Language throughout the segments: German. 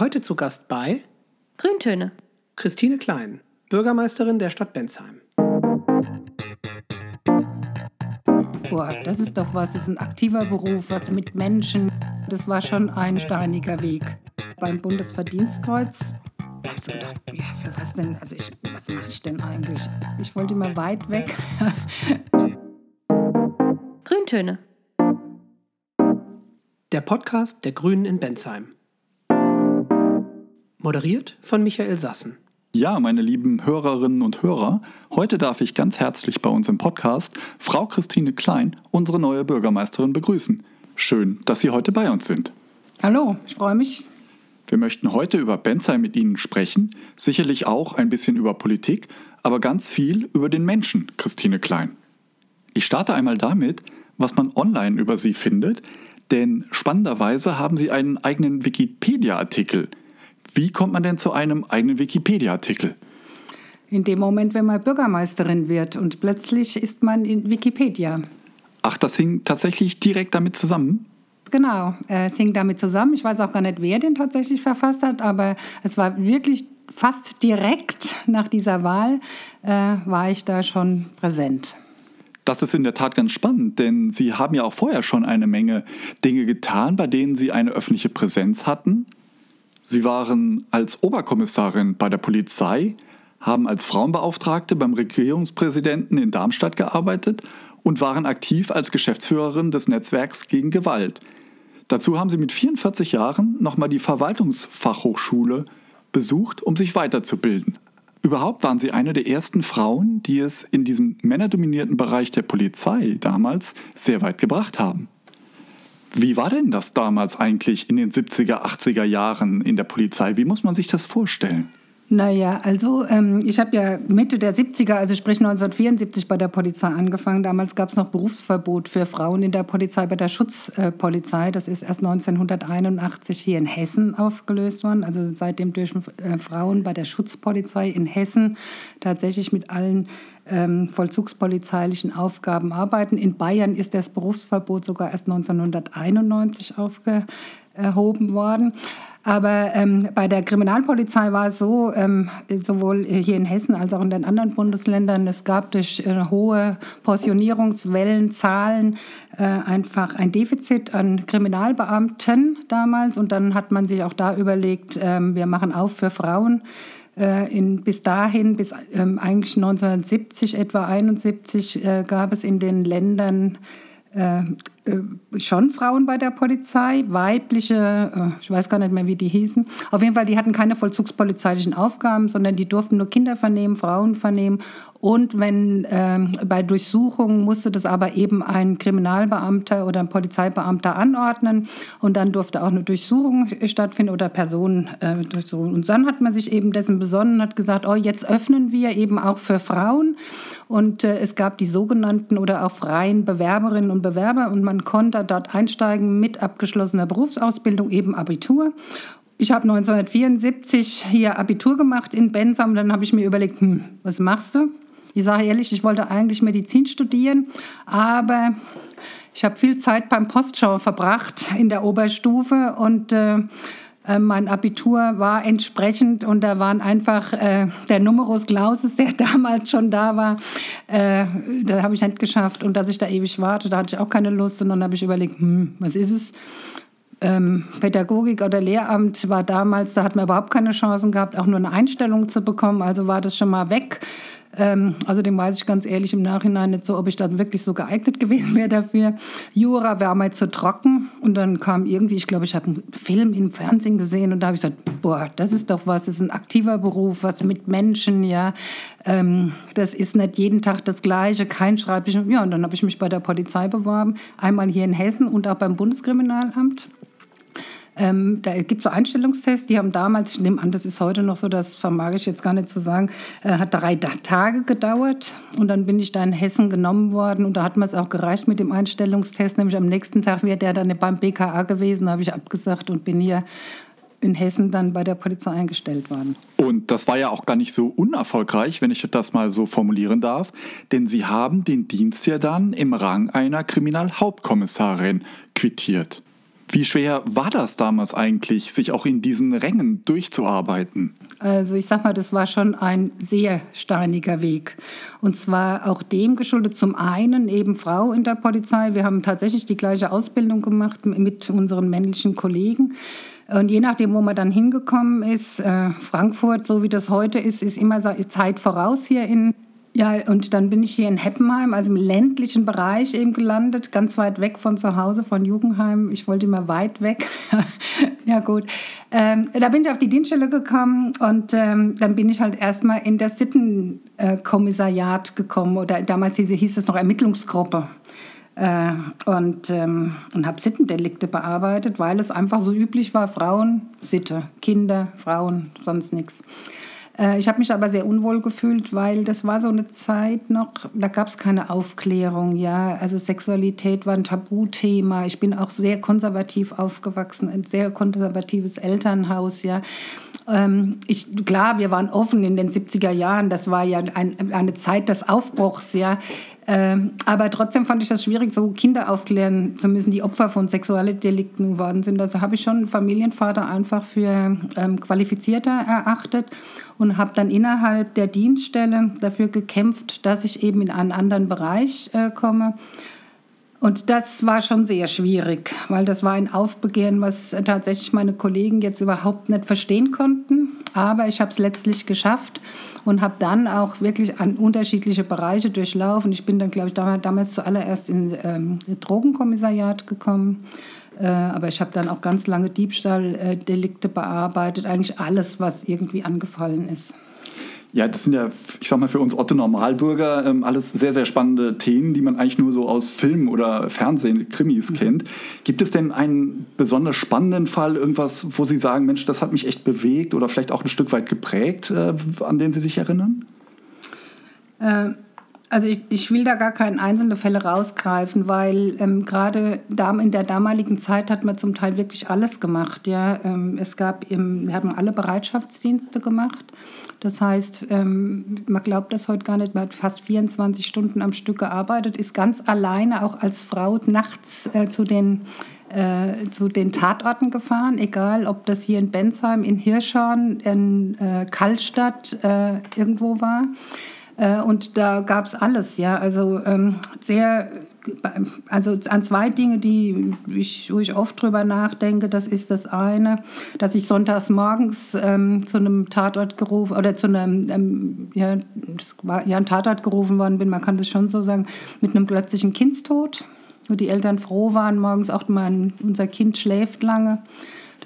Heute zu Gast bei Grüntöne. Christine Klein, Bürgermeisterin der Stadt Bensheim. Boah, das ist doch was, das ist ein aktiver Beruf, was mit Menschen. Das war schon ein steiniger Weg. Beim Bundesverdienstkreuz habe ich so gedacht, ja, für was denn? Also ich, was mache ich denn eigentlich? Ich wollte immer weit weg. Grüntöne. Der Podcast der Grünen in Bensheim. Moderiert von Michael Sassen. Ja, meine lieben Hörerinnen und Hörer, heute darf ich ganz herzlich bei uns im Podcast Frau Christine Klein, unsere neue Bürgermeisterin, begrüßen. Schön, dass Sie heute bei uns sind. Hallo, ich freue mich. Wir möchten heute über Bensheim mit Ihnen sprechen, sicherlich auch ein bisschen über Politik, aber ganz viel über den Menschen, Christine Klein. Ich starte einmal damit, was man online über Sie findet, denn spannenderweise haben Sie einen eigenen Wikipedia-Artikel – wie kommt man denn zu einem eigenen Wikipedia-Artikel? In dem Moment, wenn man Bürgermeisterin wird und plötzlich ist man in Wikipedia. Ach, das hing tatsächlich direkt damit zusammen? Genau, es hing damit zusammen. Ich weiß auch gar nicht, wer den tatsächlich verfasst hat, aber es war wirklich fast direkt nach dieser Wahl, äh, war ich da schon präsent. Das ist in der Tat ganz spannend, denn Sie haben ja auch vorher schon eine Menge Dinge getan, bei denen Sie eine öffentliche Präsenz hatten. Sie waren als Oberkommissarin bei der Polizei, haben als Frauenbeauftragte beim Regierungspräsidenten in Darmstadt gearbeitet und waren aktiv als Geschäftsführerin des Netzwerks gegen Gewalt. Dazu haben sie mit 44 Jahren nochmal die Verwaltungsfachhochschule besucht, um sich weiterzubilden. Überhaupt waren sie eine der ersten Frauen, die es in diesem männerdominierten Bereich der Polizei damals sehr weit gebracht haben. Wie war denn das damals eigentlich in den 70er, 80er Jahren in der Polizei? Wie muss man sich das vorstellen? Naja, also ähm, ich habe ja Mitte der 70er, also sprich 1974 bei der Polizei angefangen. Damals gab es noch Berufsverbot für Frauen in der Polizei, bei der Schutzpolizei. Das ist erst 1981 hier in Hessen aufgelöst worden. Also seitdem dürfen äh, Frauen bei der Schutzpolizei in Hessen tatsächlich mit allen ähm, vollzugspolizeilichen Aufgaben arbeiten. In Bayern ist das Berufsverbot sogar erst 1991 aufgehoben worden. Aber ähm, bei der Kriminalpolizei war es so, ähm, sowohl hier in Hessen als auch in den anderen Bundesländern, es gab durch äh, hohe Pensionierungswellenzahlen äh, einfach ein Defizit an Kriminalbeamten damals. Und dann hat man sich auch da überlegt, äh, wir machen auf für Frauen. Äh, in, bis dahin, bis ähm, eigentlich 1970, etwa 71, äh, gab es in den Ländern äh, schon Frauen bei der Polizei, weibliche, äh, ich weiß gar nicht mehr, wie die hießen. Auf jeden Fall, die hatten keine vollzugspolizeilichen Aufgaben, sondern die durften nur Kinder vernehmen, Frauen vernehmen. Und wenn ähm, bei Durchsuchungen musste das aber eben ein Kriminalbeamter oder ein Polizeibeamter anordnen und dann durfte auch eine Durchsuchung stattfinden oder Personen äh, durchsuchen. Und dann hat man sich eben dessen besonnen und hat gesagt, oh, jetzt öffnen wir eben auch für Frauen. Und äh, es gab die sogenannten oder auch freien Bewerberinnen und Bewerber und man konnte dort einsteigen mit abgeschlossener Berufsausbildung, eben Abitur. Ich habe 1974 hier Abitur gemacht in Bensam und dann habe ich mir überlegt, hm, was machst du? Ich sage ehrlich, ich wollte eigentlich Medizin studieren, aber ich habe viel Zeit beim Postschau verbracht in der Oberstufe und äh, äh, mein Abitur war entsprechend und da waren einfach äh, der Numerus Clausus, der damals schon da war, äh, da habe ich nicht geschafft und dass ich da ewig warte, da hatte ich auch keine Lust und dann habe ich überlegt, hm, was ist es? Ähm, Pädagogik oder Lehramt war damals, da hat man überhaupt keine Chancen gehabt, auch nur eine Einstellung zu bekommen, also war das schon mal weg. Ähm, also dem weiß ich ganz ehrlich im Nachhinein nicht so, ob ich dann wirklich so geeignet gewesen wäre dafür. Jura wäre mal zu trocken und dann kam irgendwie, ich glaube, ich habe einen Film im Fernsehen gesehen und da habe ich gesagt, boah, das ist doch was, das ist ein aktiver Beruf, was mit Menschen, ja, ähm, das ist nicht jeden Tag das Gleiche, kein Schreibtisch. Ja, und dann habe ich mich bei der Polizei beworben, einmal hier in Hessen und auch beim Bundeskriminalamt. Ähm, da gibt es so Einstellungstests, die haben damals, ich nehme an, das ist heute noch so, das vermag ich jetzt gar nicht zu sagen, äh, hat drei Tage gedauert und dann bin ich da in Hessen genommen worden und da hat mir es auch gereicht mit dem Einstellungstest, nämlich am nächsten Tag wäre der dann beim BKA gewesen, habe ich abgesagt und bin hier in Hessen dann bei der Polizei eingestellt worden. Und das war ja auch gar nicht so unerfolgreich, wenn ich das mal so formulieren darf, denn Sie haben den Dienst ja dann im Rang einer Kriminalhauptkommissarin quittiert. Wie schwer war das damals eigentlich, sich auch in diesen Rängen durchzuarbeiten? Also ich sag mal, das war schon ein sehr steiniger Weg. Und zwar auch dem geschuldet, zum einen eben Frau in der Polizei. Wir haben tatsächlich die gleiche Ausbildung gemacht mit unseren männlichen Kollegen. Und je nachdem, wo man dann hingekommen ist, äh, Frankfurt, so wie das heute ist, ist immer Zeit voraus hier in ja, und dann bin ich hier in Heppenheim, also im ländlichen Bereich eben gelandet, ganz weit weg von zu Hause, von Jugendheim. Ich wollte immer weit weg. ja, gut. Ähm, da bin ich auf die Dienststelle gekommen und ähm, dann bin ich halt erstmal in das Sittenkommissariat gekommen oder damals hieß es noch Ermittlungsgruppe. Äh, und ähm, und habe Sittendelikte bearbeitet, weil es einfach so üblich war, Frauen, Sitte, Kinder, Frauen, sonst nichts. Äh, ich habe mich aber sehr unwohl gefühlt, weil das war so eine Zeit noch, da gab es keine Aufklärung, ja. Also Sexualität war ein Tabuthema. Ich bin auch sehr konservativ aufgewachsen, ein sehr konservatives Elternhaus, ja. Ähm, ich, klar, wir waren offen in den 70er Jahren, das war ja ein, eine Zeit des Aufbruchs, ja. Ähm, aber trotzdem fand ich das schwierig, so Kinder aufklären zu müssen, die Opfer von Sexualdelikten geworden sind. Also habe ich schon Familienvater einfach für ähm, qualifizierter erachtet und habe dann innerhalb der Dienststelle dafür gekämpft, dass ich eben in einen anderen Bereich äh, komme. Und das war schon sehr schwierig, weil das war ein Aufbegehren, was tatsächlich meine Kollegen jetzt überhaupt nicht verstehen konnten. Aber ich habe es letztlich geschafft und habe dann auch wirklich an unterschiedliche Bereiche durchlaufen. Ich bin dann, glaube ich, damals zuallererst in ähm, Drogenkommissariat gekommen aber ich habe dann auch ganz lange Diebstahldelikte bearbeitet, eigentlich alles, was irgendwie angefallen ist. Ja, das sind ja, ich sag mal, für uns Otto Normalbürger ähm, alles sehr, sehr spannende Themen, die man eigentlich nur so aus Filmen oder Fernsehen, Krimis mhm. kennt. Gibt es denn einen besonders spannenden Fall, irgendwas, wo Sie sagen, Mensch, das hat mich echt bewegt oder vielleicht auch ein Stück weit geprägt, äh, an den Sie sich erinnern? Äh, also ich, ich will da gar keine einzelnen Fälle rausgreifen, weil ähm, gerade in der damaligen Zeit hat man zum Teil wirklich alles gemacht. Ja? Ähm, es gab, im, wir haben alle Bereitschaftsdienste gemacht. Das heißt, ähm, man glaubt das heute gar nicht, man hat fast 24 Stunden am Stück gearbeitet, ist ganz alleine auch als Frau nachts äh, zu den äh, zu den Tatorten gefahren, egal ob das hier in Bensheim, in Hirschhorn, in äh, Kallstadt äh, irgendwo war. Äh, und da gab es alles, ja. Also ähm, sehr, also an zwei Dinge, die ich, wo ich oft drüber nachdenke. Das ist das eine, dass ich sonntags morgens ähm, zu einem Tatort gerufen oder zu einem, ähm, ja, war, ja, ein Tatort gerufen worden bin, man kann das schon so sagen, mit einem plötzlichen Kindstod, wo die Eltern froh waren, morgens auch mein, unser Kind schläft lange.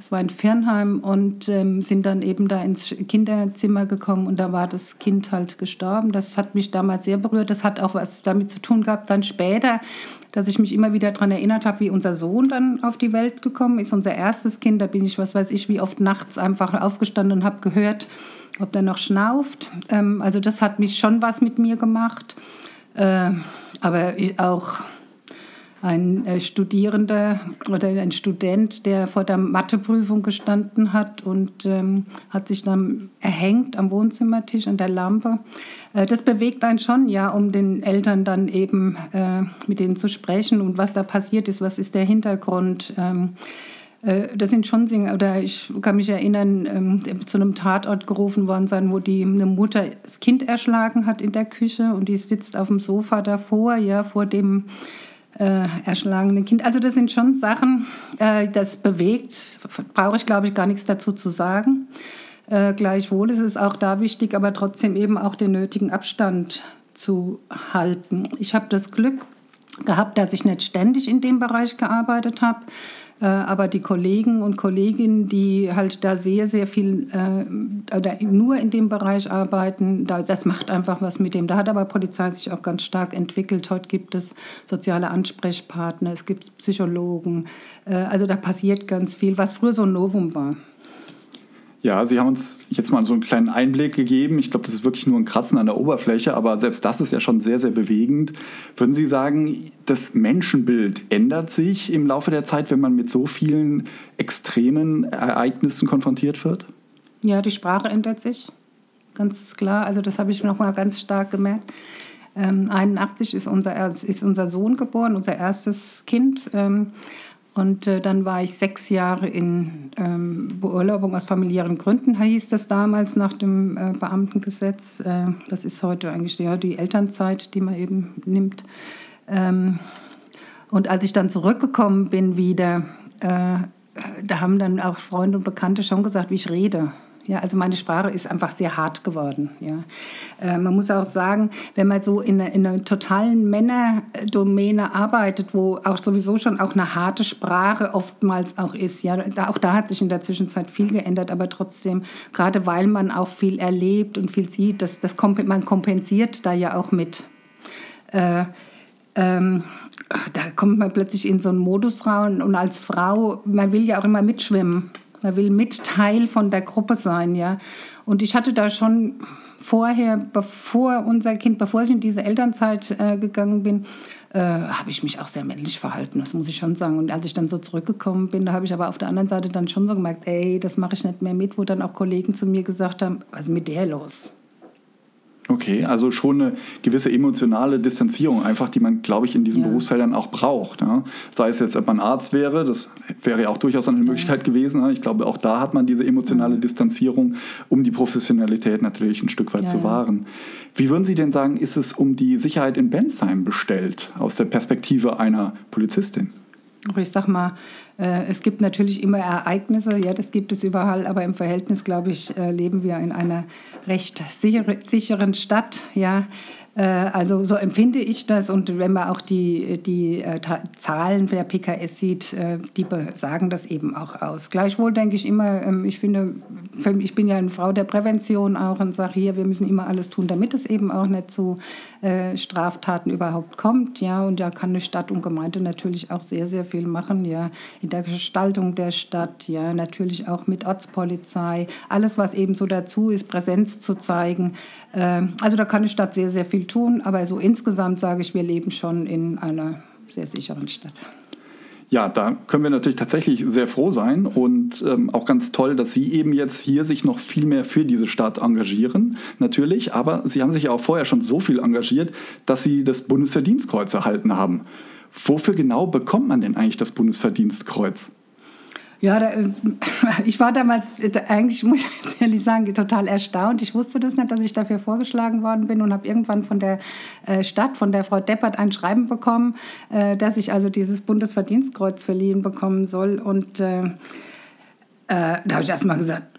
Das war in Firnheim und ähm, sind dann eben da ins Kinderzimmer gekommen und da war das Kind halt gestorben. Das hat mich damals sehr berührt. Das hat auch was damit zu tun gehabt, dann später, dass ich mich immer wieder daran erinnert habe, wie unser Sohn dann auf die Welt gekommen ist. Unser erstes Kind, da bin ich, was weiß ich, wie oft nachts einfach aufgestanden und habe gehört, ob der noch schnauft. Ähm, also das hat mich schon was mit mir gemacht. Äh, aber ich auch ein äh, Studierender oder ein Student, der vor der Matheprüfung gestanden hat und ähm, hat sich dann erhängt am Wohnzimmertisch an der Lampe. Äh, das bewegt einen schon, ja, um den Eltern dann eben äh, mit denen zu sprechen und was da passiert ist, was ist der Hintergrund. Ähm, äh, das sind schon Dinge, oder ich kann mich erinnern, ähm, zu einem Tatort gerufen worden sein, wo die eine Mutter das Kind erschlagen hat in der Küche und die sitzt auf dem Sofa davor, ja, vor dem äh, erschlagenen Kind. Also das sind schon Sachen, äh, das bewegt, brauche ich glaube ich gar nichts dazu zu sagen. Äh, gleichwohl ist es auch da wichtig, aber trotzdem eben auch den nötigen Abstand zu halten. Ich habe das Glück gehabt, dass ich nicht ständig in dem Bereich gearbeitet habe, aber die Kollegen und Kolleginnen, die halt da sehr, sehr viel äh, oder nur in dem Bereich arbeiten, das macht einfach was mit dem. Da hat aber Polizei sich auch ganz stark entwickelt. Heute gibt es soziale Ansprechpartner, es gibt Psychologen. Äh, also da passiert ganz viel, was früher so ein Novum war. Ja, Sie haben uns jetzt mal so einen kleinen Einblick gegeben. Ich glaube, das ist wirklich nur ein Kratzen an der Oberfläche, aber selbst das ist ja schon sehr, sehr bewegend. Würden Sie sagen, das Menschenbild ändert sich im Laufe der Zeit, wenn man mit so vielen extremen Ereignissen konfrontiert wird? Ja, die Sprache ändert sich, ganz klar. Also das habe ich noch mal ganz stark gemerkt. Ähm, 81 ist unser, ist unser Sohn geboren, unser erstes Kind. Ähm, Und äh, dann war ich sechs Jahre in ähm, Beurlaubung aus familiären Gründen, hieß das damals nach dem äh, Beamtengesetz. Äh, das ist heute eigentlich ja, die Elternzeit, die man eben nimmt. Ähm, und als ich dann zurückgekommen bin wieder, äh, da haben dann auch Freunde und Bekannte schon gesagt, wie ich rede. Ja, also meine Sprache ist einfach sehr hart geworden. Ja. Äh, man muss auch sagen, wenn man so in, in einer totalen Männerdomäne arbeitet, wo auch sowieso schon auch eine harte Sprache oftmals auch ist, ja, da, auch da hat sich in der Zwischenzeit viel geändert, aber trotzdem, gerade weil man auch viel erlebt und viel sieht, das, das man kompensiert da ja auch mit. Äh, ähm, da kommt man plötzlich in so einen Modus rein und als Frau, man will ja auch immer mitschwimmen. Man will mit Teil von der Gruppe sein, ja. Und ich hatte da schon vorher, bevor unser Kind, bevor ich in diese Elternzeit äh, gegangen bin, äh, habe ich mich auch sehr männlich verhalten, das muss ich schon sagen. Und als ich dann so zurückgekommen bin, da habe ich aber auf der anderen Seite dann schon so gemerkt, ey, das mache ich nicht mehr mit, wo dann auch Kollegen zu mir gesagt haben, was ist mit der los? Okay, also schon eine gewisse emotionale Distanzierung, einfach, die man, glaube ich, in diesen ja. Berufsfeldern auch braucht. Ja. Sei es jetzt, ob man Arzt wäre, das wäre ja auch durchaus eine Möglichkeit ja. gewesen. Ich glaube, auch da hat man diese emotionale Distanzierung, um die Professionalität natürlich ein Stück weit zu wahren. Wie würden Sie denn sagen, ist es um die Sicherheit in Bensheim bestellt, aus der Perspektive einer Polizistin? Ich sag mal, äh, es gibt natürlich immer Ereignisse, ja, das gibt es überall, aber im Verhältnis, glaube ich, äh, leben wir in einer recht sicheren Stadt, ja. Äh, also so empfinde ich das und wenn man auch die, die äh, Zahlen der PKS sieht, äh, die sagen das eben auch aus. Gleichwohl denke ich immer, ähm, ich finde, ich bin ja eine Frau der Prävention auch und sage hier, wir müssen immer alles tun, damit es eben auch nicht zu Straftaten überhaupt kommt. Ja, und da kann eine Stadt und Gemeinde natürlich auch sehr, sehr viel machen, ja, in der Gestaltung der Stadt, ja, natürlich auch mit Ortspolizei, alles, was eben so dazu ist, Präsenz zu zeigen. Also da kann eine Stadt sehr, sehr viel viel tun, aber so insgesamt sage ich, wir leben schon in einer sehr sicheren Stadt. Ja, da können wir natürlich tatsächlich sehr froh sein und ähm, auch ganz toll, dass Sie eben jetzt hier sich noch viel mehr für diese Stadt engagieren, natürlich. Aber Sie haben sich ja auch vorher schon so viel engagiert, dass Sie das Bundesverdienstkreuz erhalten haben. Wofür genau bekommt man denn eigentlich das Bundesverdienstkreuz? Ja, da, äh, ich war damals äh, eigentlich, muss ich jetzt ehrlich sagen, total erstaunt. Ich wusste das nicht, dass ich dafür vorgeschlagen worden bin und habe irgendwann von der äh, Stadt, von der Frau Deppert, ein Schreiben bekommen, dass ich also dieses Bundesverdienstkreuz verliehen bekommen soll. Und äh, da habe ich erst mal gesagt,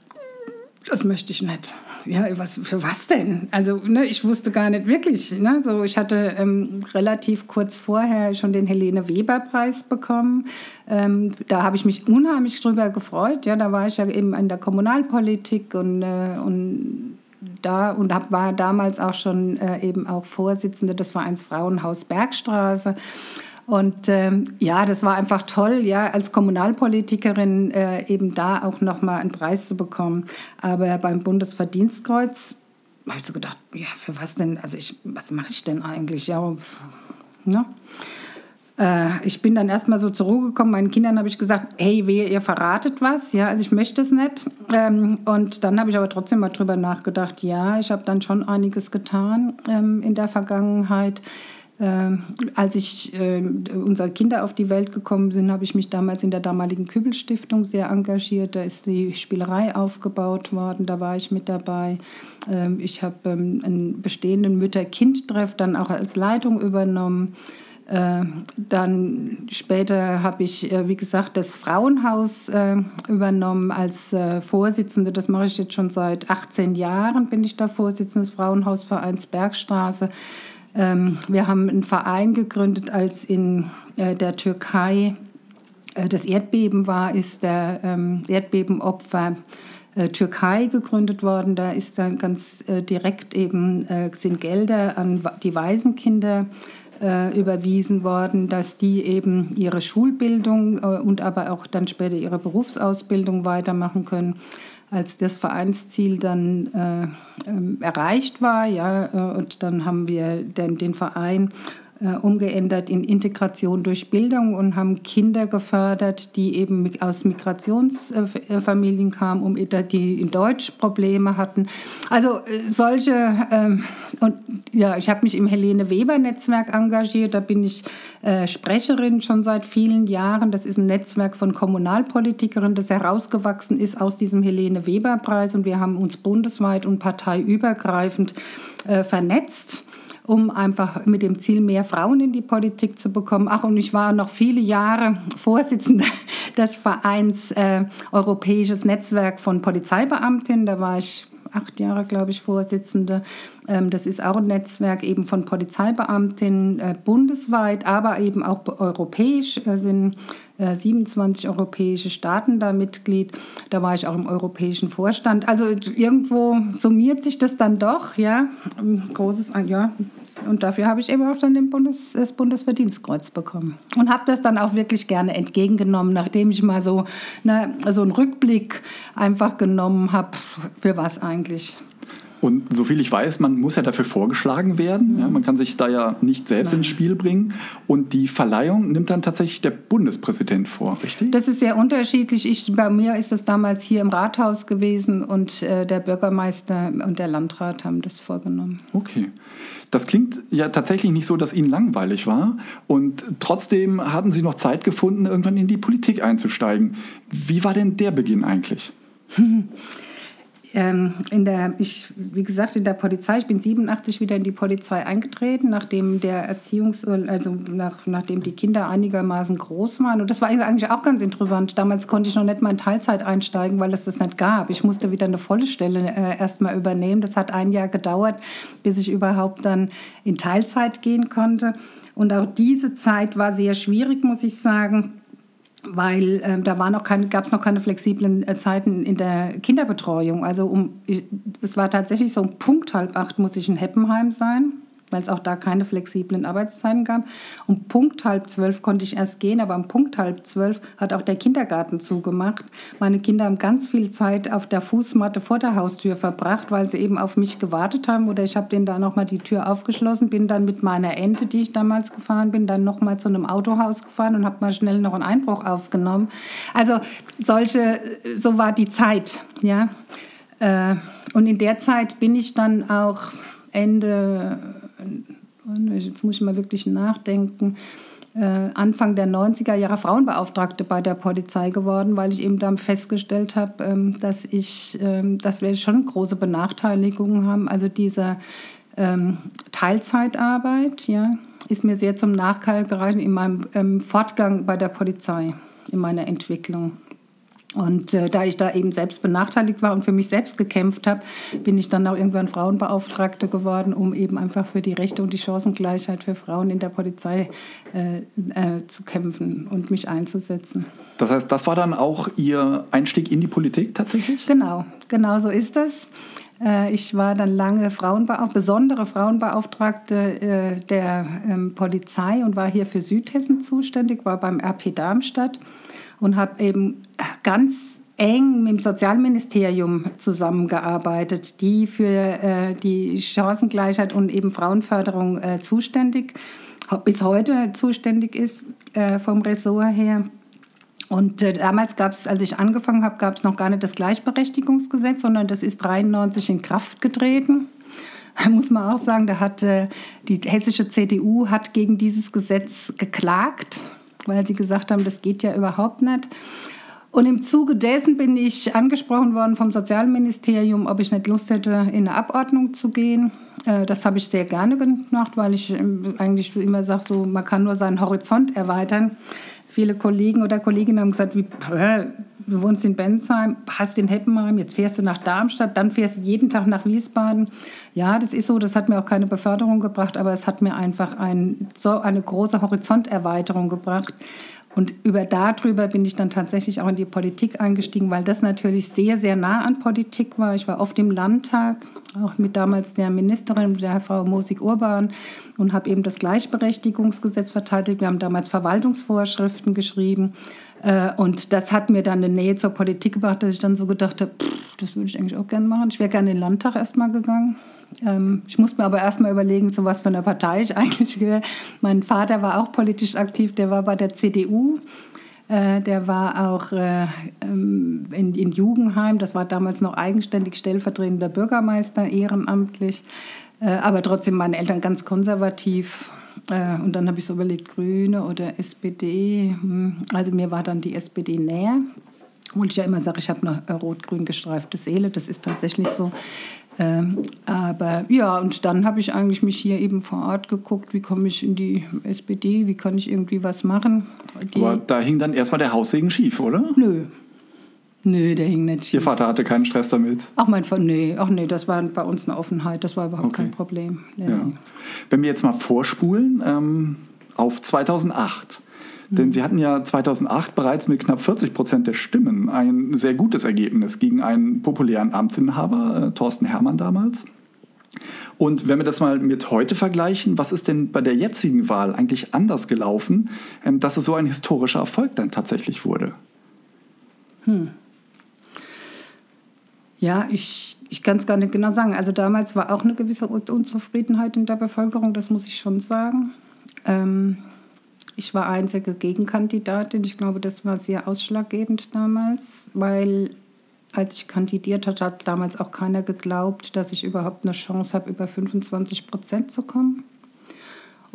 das möchte ich nicht ja, was, für was denn? Also, ne, ich wusste gar nicht wirklich. Ne? So, ich hatte ähm, relativ kurz vorher schon den Helene Weber-Preis bekommen. Ähm, da habe ich mich unheimlich drüber gefreut. Ja, da war ich ja eben in der Kommunalpolitik und, äh, und da und hab, war damals auch schon äh, eben auch Vorsitzende des Vereins Frauenhaus Bergstraße. Und ähm, ja, das war einfach toll, ja, als Kommunalpolitikerin äh, eben da auch nochmal einen Preis zu bekommen. Aber beim Bundesverdienstkreuz habe ich so gedacht, ja, für was denn? Also ich, was mache ich denn eigentlich? Ja, ne? Äh, ich bin dann erstmal so zur Ruhe gekommen. Meinen Kindern habe ich gesagt, hey, wehe, ihr verratet was. Ja, also ich möchte es nicht. Ähm, und dann habe ich aber trotzdem mal drüber nachgedacht. Ja, ich habe dann schon einiges getan ähm, in der Vergangenheit. Ähm, als ich, äh, unsere Kinder auf die Welt gekommen sind, habe ich mich damals in der damaligen Kübel-Stiftung sehr engagiert. Da ist die Spielerei aufgebaut worden, da war ich mit dabei. Ähm, ich habe ähm, einen bestehenden Mütter-Kind-Treff dann auch als Leitung übernommen. Äh, dann später habe ich, äh, wie gesagt, das Frauenhaus äh, übernommen als äh, Vorsitzende. Das mache ich jetzt schon seit 18 Jahren, bin ich da Vorsitzende des Frauenhausvereins Bergstraße. Ähm, wir haben einen Verein gegründet, als in äh, der Türkei äh, das Erdbeben war, ist der ähm, Erdbebenopfer äh, Türkei gegründet worden. Da ist dann ganz äh, direkt eben äh, sind Gelder an die Waisenkinder überwiesen worden, dass die eben ihre Schulbildung und aber auch dann später ihre Berufsausbildung weitermachen können als das Vereinsziel dann äh, äh, erreicht war, ja, äh, und dann haben wir den, den Verein äh, umgeändert in Integration durch Bildung und haben Kinder gefördert, die eben aus Migrationsfamilien kamen, um die in Deutsch Probleme hatten. Also äh, solche ähm, und ja, ich habe mich im Helene Weber Netzwerk engagiert. Da bin ich äh, Sprecherin schon seit vielen Jahren. Das ist ein Netzwerk von Kommunalpolitikerinnen, das herausgewachsen ist aus diesem Helene Weber Preis und wir haben uns bundesweit und parteiübergreifend äh, vernetzt um einfach mit dem Ziel, mehr Frauen in die Politik zu bekommen. Ach, und ich war noch viele Jahre Vorsitzende des Vereins äh, Europäisches Netzwerk von Polizeibeamtinnen. Da war ich acht Jahre, glaube ich, Vorsitzende. Ähm, das ist auch ein Netzwerk eben von Polizeibeamtinnen äh, bundesweit, aber eben auch europäisch. Da sind 27 äh, europäische Staaten da Mitglied. Da war ich auch im europäischen Vorstand. Also irgendwo summiert sich das dann doch, ja. Großes, ja. Und dafür habe ich eben auch dann den Bundes, das Bundesverdienstkreuz bekommen. Und habe das dann auch wirklich gerne entgegengenommen, nachdem ich mal so, ne, so einen Rückblick einfach genommen habe, für was eigentlich. Und soviel ich weiß, man muss ja dafür vorgeschlagen werden. Ja, man kann sich da ja nicht selbst Nein. ins Spiel bringen. Und die Verleihung nimmt dann tatsächlich der Bundespräsident vor, richtig? Das ist sehr unterschiedlich. Ich, bei mir ist das damals hier im Rathaus gewesen und äh, der Bürgermeister und der Landrat haben das vorgenommen. Okay. Das klingt ja tatsächlich nicht so, dass Ihnen langweilig war. Und trotzdem hatten Sie noch Zeit gefunden, irgendwann in die Politik einzusteigen. Wie war denn der Beginn eigentlich? ähm, in der, ich, wie gesagt, in der Polizei, ich bin 87 wieder in die Polizei eingetreten, nachdem der Erziehungs-, also nach, nachdem die Kinder einigermaßen groß waren. Und das war eigentlich auch ganz interessant. Damals konnte ich noch nicht mal in Teilzeit einsteigen, weil es das nicht gab. Ich musste wieder eine volle Stelle äh, erstmal übernehmen. Das hat ein Jahr gedauert, bis ich überhaupt dann in Teilzeit gehen konnte. Und auch diese Zeit war sehr schwierig, muss ich sagen weil äh, da war noch gab es noch keine flexiblen äh, Zeiten in der Kinderbetreuung. Also um, ich, es war tatsächlich so um Punkt halb acht muss ich in Heppenheim sein weil es auch da keine flexiblen Arbeitszeiten gab. Um Punkt halb zwölf konnte ich erst gehen, aber um Punkt halb zwölf hat auch der Kindergarten zugemacht. Meine Kinder haben ganz viel Zeit auf der Fußmatte vor der Haustür verbracht, weil sie eben auf mich gewartet haben. Oder ich habe denen da nochmal die Tür aufgeschlossen, bin dann mit meiner Ente, die ich damals gefahren bin, dann nochmal zu einem Autohaus gefahren und habe mal schnell noch einen Einbruch aufgenommen. Also solche, so war die Zeit, ja. Äh, und in der Zeit bin ich dann auch Ende jetzt muss ich mal wirklich nachdenken, äh, Anfang der 90er Jahre Frauenbeauftragte bei der Polizei geworden, weil ich eben dann festgestellt habe, ähm, dass, ich, ähm, dass wir schon große Benachteiligungen haben. Also diese ähm, Teilzeitarbeit ja, ist mir sehr zum Nachteil gereicht in meinem Fortgang bei der Polizei, in meiner Entwicklung. Und äh, da ich da eben selbst benachteiligt war und für mich selbst gekämpft habe, bin ich dann auch irgendwann Frauenbeauftragte geworden, um eben einfach für die Rechte und die Chancengleichheit für Frauen in der Polizei äh, äh, zu kämpfen und mich einzusetzen. Das heißt, das war dann auch Ihr Einstieg in die Politik tatsächlich? Genau, genau so ist das. Äh, ich war dann lange Frauenbeauf besondere Frauenbeauftragte äh, der ähm, Polizei und war hier für Südhessen zuständig, war beim RP Darmstadt und habe eben ganz eng mit dem Sozialministerium zusammengearbeitet, die für äh, die Chancengleichheit und eben Frauenförderung zuständig, bis heute zuständig ist vom Ressort her. Und äh, damals gab es, als ich angefangen habe, gab es noch gar nicht das Gleichberechtigungsgesetz, sondern das ist 93 in Kraft getreten. Da muss man auch sagen, da hat äh, die hessische CDU hat gegen dieses Gesetz geklagt, weil sie gesagt haben, das geht ja überhaupt nicht. Und im Zuge dessen bin ich angesprochen worden vom Sozialministerium, ob ich nicht Lust hätte, in eine Abordnung zu gehen. Äh, das habe ich sehr gerne gemacht, weil ich ähm, eigentlich immer sage, so, man kann nur seinen Horizont erweitern. Viele Kollegen oder Kolleginnen haben gesagt, wie, du wohnst in Bensheim, hast in Heppenheim, jetzt fährst du nach Darmstadt, dann fährst du jeden Tag nach Wiesbaden. Ja, das ist so, das hat mir auch keine Beförderung gebracht, aber es hat mir einfach ein, so eine große Horizonterweiterung gebracht und über darüber bin ich dann tatsächlich auch in die Politik eingestiegen, weil das natürlich sehr, sehr nah an Politik war. Ich war oft im Landtag, auch mit damals der Ministerin, der Frau Mosig-Urban, und habe eben das Gleichberechtigungsgesetz verteidigt. Wir haben damals Verwaltungsvorschriften geschrieben. Äh, und das hat mir dann eine Nähe zur Politik gebracht, dass ich dann so gedacht habe, das würde ich eigentlich auch gerne machen. Ich wäre gerne in den Landtag erstmal gegangen Ähm, ich muss mir aber erstmal überlegen, zu was für einer Partei ich eigentlich gehöre. Mein Vater war auch politisch aktiv, der war bei der CDU. Äh, der war auch äh, ähm, in, Jugendheim, das war damals noch eigenständig stellvertretender Bürgermeister, ehrenamtlich. Äh, aber trotzdem meine Eltern ganz konservativ. Und dann habe ich so überlegt, Grüne oder SPD. Hm, also mir war dann die SPD näher. Obwohl ich ja immer sage, ich habe eine rot-grün gestreifte Seele, das ist tatsächlich so. Ähm, aber ja, und dann habe ich eigentlich mich hier eben vor Ort geguckt, wie komme ich in die SPD, wie kann ich irgendwie was machen. Die, aber da hing dann erstmal der Haussegen schief, oder? Nö. Nö, der hing nicht schief. Ihr Vater hatte keinen Stress damit? Ach, mein Vater, nee, ach nee, das war bei uns eine Offenheit, das war überhaupt okay. kein Problem. Nee, ja. Wenn wir jetzt mal vorspulen ähm, auf 2008. Denn sie hatten ja 2008 bereits mit knapp 40 Prozent der Stimmen ein sehr gutes Ergebnis gegen einen populären Amtsinhaber, äh, Thorsten Herrmann damals. Und wenn wir das mal mit heute vergleichen, was ist denn bei der jetzigen Wahl eigentlich anders gelaufen, ähm, dass es so ein historischer Erfolg dann tatsächlich wurde? Hm. Ja, ich, ich kann es gar nicht genau sagen. Also damals war auch eine gewisse Unzufriedenheit in der Bevölkerung, das muss ich schon sagen. Ähm, ich war einzige Gegenkandidatin. Ich glaube, das war sehr ausschlaggebend damals, weil als ich kandidiert hatte, hat damals auch keiner geglaubt, dass ich überhaupt eine Chance habe, über 25 Prozent zu kommen.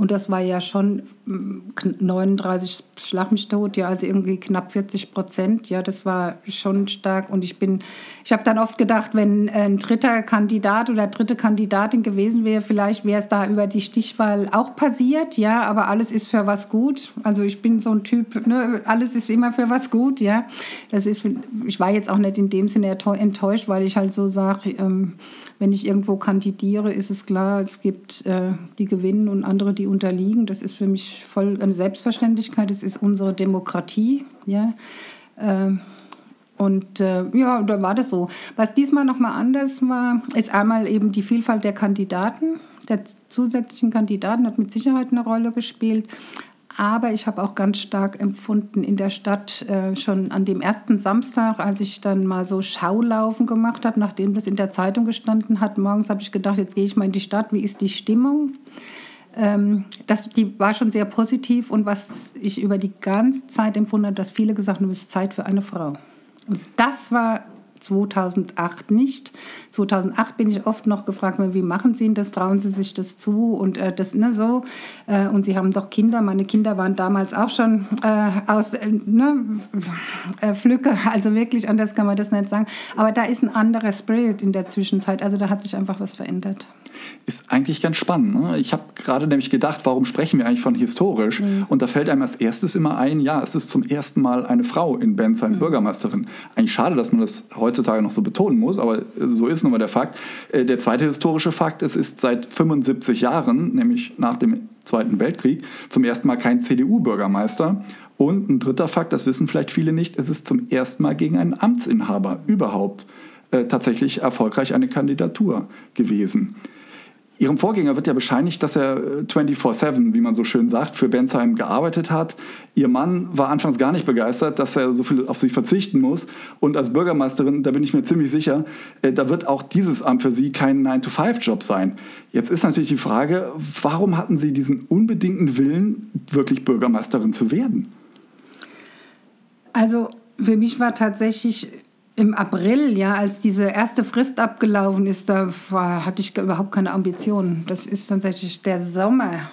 Und das war ja schon 39 mm, Schlag mich tot, ja, also irgendwie knapp 40 Prozent. Ja, das war schon stark. Und ich bin, ich habe dann oft gedacht, wenn ein dritter Kandidat oder dritte Kandidatin gewesen wäre, vielleicht wäre es da über die Stichwahl auch passiert. Ja, aber alles ist für was gut. Also ich bin so ein Typ, ne, alles ist immer für was gut. Ja, das ist, ich war jetzt auch nicht in dem Sinne enttäuscht, weil ich halt so sage, ähm, wenn ich irgendwo kandidiere, ist es klar, es gibt äh, die gewinnen und andere, die unterliegen. Das ist für mich voll eine Selbstverständlichkeit. Es ist unsere Demokratie. Ja. Äh, und äh, ja, da war das so. Was diesmal nochmal anders war, ist einmal eben die Vielfalt der Kandidaten. Der zusätzlichen Kandidaten hat mit Sicherheit eine Rolle gespielt. Aber ich habe auch ganz stark empfunden in der Stadt äh, schon an dem ersten Samstag, als ich dann mal so Schaulaufen gemacht habe, nachdem das in der Zeitung gestanden hat. Morgens habe ich gedacht, jetzt gehe ich mal in die Stadt. Wie ist die Stimmung? Ähm, das, die war schon sehr positiv und was ich über die ganze Zeit empfunden habe, dass viele gesagt haben, es ist Zeit für eine Frau. Und das war 2008 nicht. 2008 bin ich oft noch gefragt, wie machen Sie das? Trauen Sie sich das zu? Und äh, das ne, so. Äh, und Sie haben doch Kinder. Meine Kinder waren damals auch schon äh, aus äh, ne, äh, Flücke. Also wirklich anders kann man das nicht sagen. Aber da ist ein anderer Spirit in der Zwischenzeit. Also da hat sich einfach was verändert. Ist eigentlich ganz spannend. Ne? Ich habe gerade nämlich gedacht, warum sprechen wir eigentlich von historisch? Mhm. Und da fällt einem als erstes immer ein, ja, es ist zum ersten Mal eine Frau in Bensheim mhm. Bürgermeisterin. Eigentlich schade, dass man das heutzutage noch so betonen muss, aber so ist nun mal der Fakt. Äh, der zweite historische Fakt, es ist seit 75 Jahren, nämlich nach dem Zweiten Weltkrieg, zum ersten Mal kein CDU-Bürgermeister. Und ein dritter Fakt, das wissen vielleicht viele nicht, es ist zum ersten Mal gegen einen Amtsinhaber überhaupt äh, tatsächlich erfolgreich eine Kandidatur gewesen. Ihrem Vorgänger wird ja bescheinigt, dass er 24-7, äh, wie man so schön sagt, für Bensheim gearbeitet hat. Ihr Mann war anfangs gar nicht begeistert, dass er so viel auf sich verzichten muss. Und als Bürgermeisterin, da bin ich mir ziemlich sicher, äh, da wird auch dieses Amt für Sie kein 9-to-5-Job sein. Jetzt ist natürlich die Frage, warum hatten Sie diesen unbedingten Willen, wirklich Bürgermeisterin zu werden? Also für mich war tatsächlich im April, ja, als diese erste Frist abgelaufen ist, da war, hatte ich überhaupt keine Ambitionen. Das ist tatsächlich der Sommer,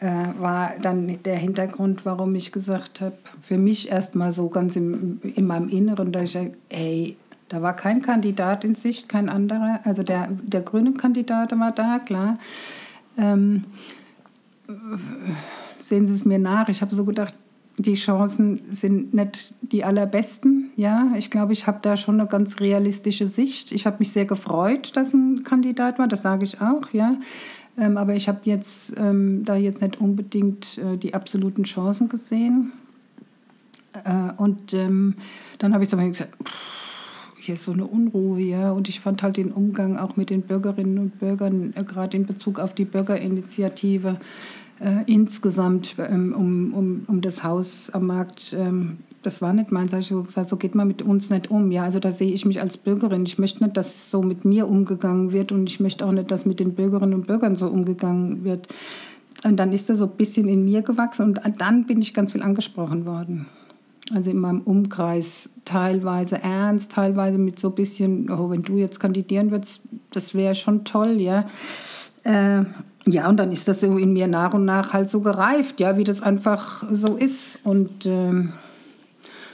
äh, war dann der Hintergrund, warum ich gesagt habe, für mich erstmal so ganz im, in meinem Inneren, da ich ey, da war kein Kandidat in Sicht, kein anderer. Also der, der grüne Kandidat war da, klar. Ähm, sehen Sie es mir nach. Ich habe so gedacht, die Chancen sind nicht die allerbesten. Ja, ich glaube, ich habe da schon eine ganz realistische Sicht. Ich habe mich sehr gefreut, dass ein Kandidat war, das sage ich auch, ja. Ähm, aber ich habe jetzt ähm, da jetzt nicht unbedingt äh, die absoluten Chancen gesehen. Äh, und ähm, dann habe ich so gesagt, pff, hier ist so eine Unruhe, ja. Und ich fand halt den Umgang auch mit den Bürgerinnen und Bürgern, äh, gerade in Bezug auf die Bürgerinitiative, äh, insgesamt ähm, um, um, um das Haus am Markt, ähm, das war nicht meins. Ich gesagt, so geht man mit uns nicht um. Ja, also da sehe ich mich als Bürgerin. Ich möchte nicht, dass so mit mir umgegangen wird und ich möchte auch nicht, dass mit den Bürgerinnen und Bürgern so umgegangen wird. Und dann ist das so ein bisschen in mir gewachsen und dann bin ich ganz viel angesprochen worden. Also in meinem Umkreis teilweise ernst, teilweise mit so ein bisschen, oh, wenn du jetzt kandidieren würdest, das wäre schon toll, ja. Äh, ja, und dann ist das so in mir nach und nach halt so gereift, ja, wie das einfach so ist. Und äh,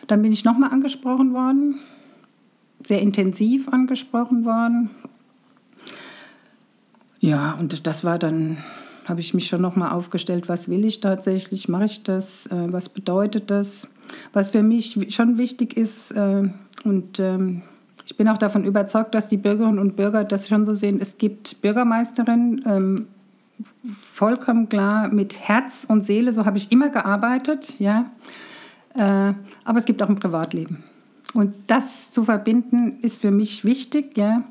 dann bin ich nochmal angesprochen worden, sehr intensiv angesprochen worden. Ja, und das war dann, habe ich mich schon nochmal aufgestellt, was will ich tatsächlich, mache ich das, äh, was bedeutet das, was für mich schon wichtig ist. Äh, und ähm, ich bin auch davon überzeugt, dass die Bürgerinnen und Bürger das schon so sehen. Es gibt Bürgermeisterinnen, ähm, vollkommen klar, mit Herz und Seele, so habe ich immer gearbeitet, ja. Äh, aber es gibt auch ein Privatleben. Und das zu verbinden, ist für mich wichtig, ja.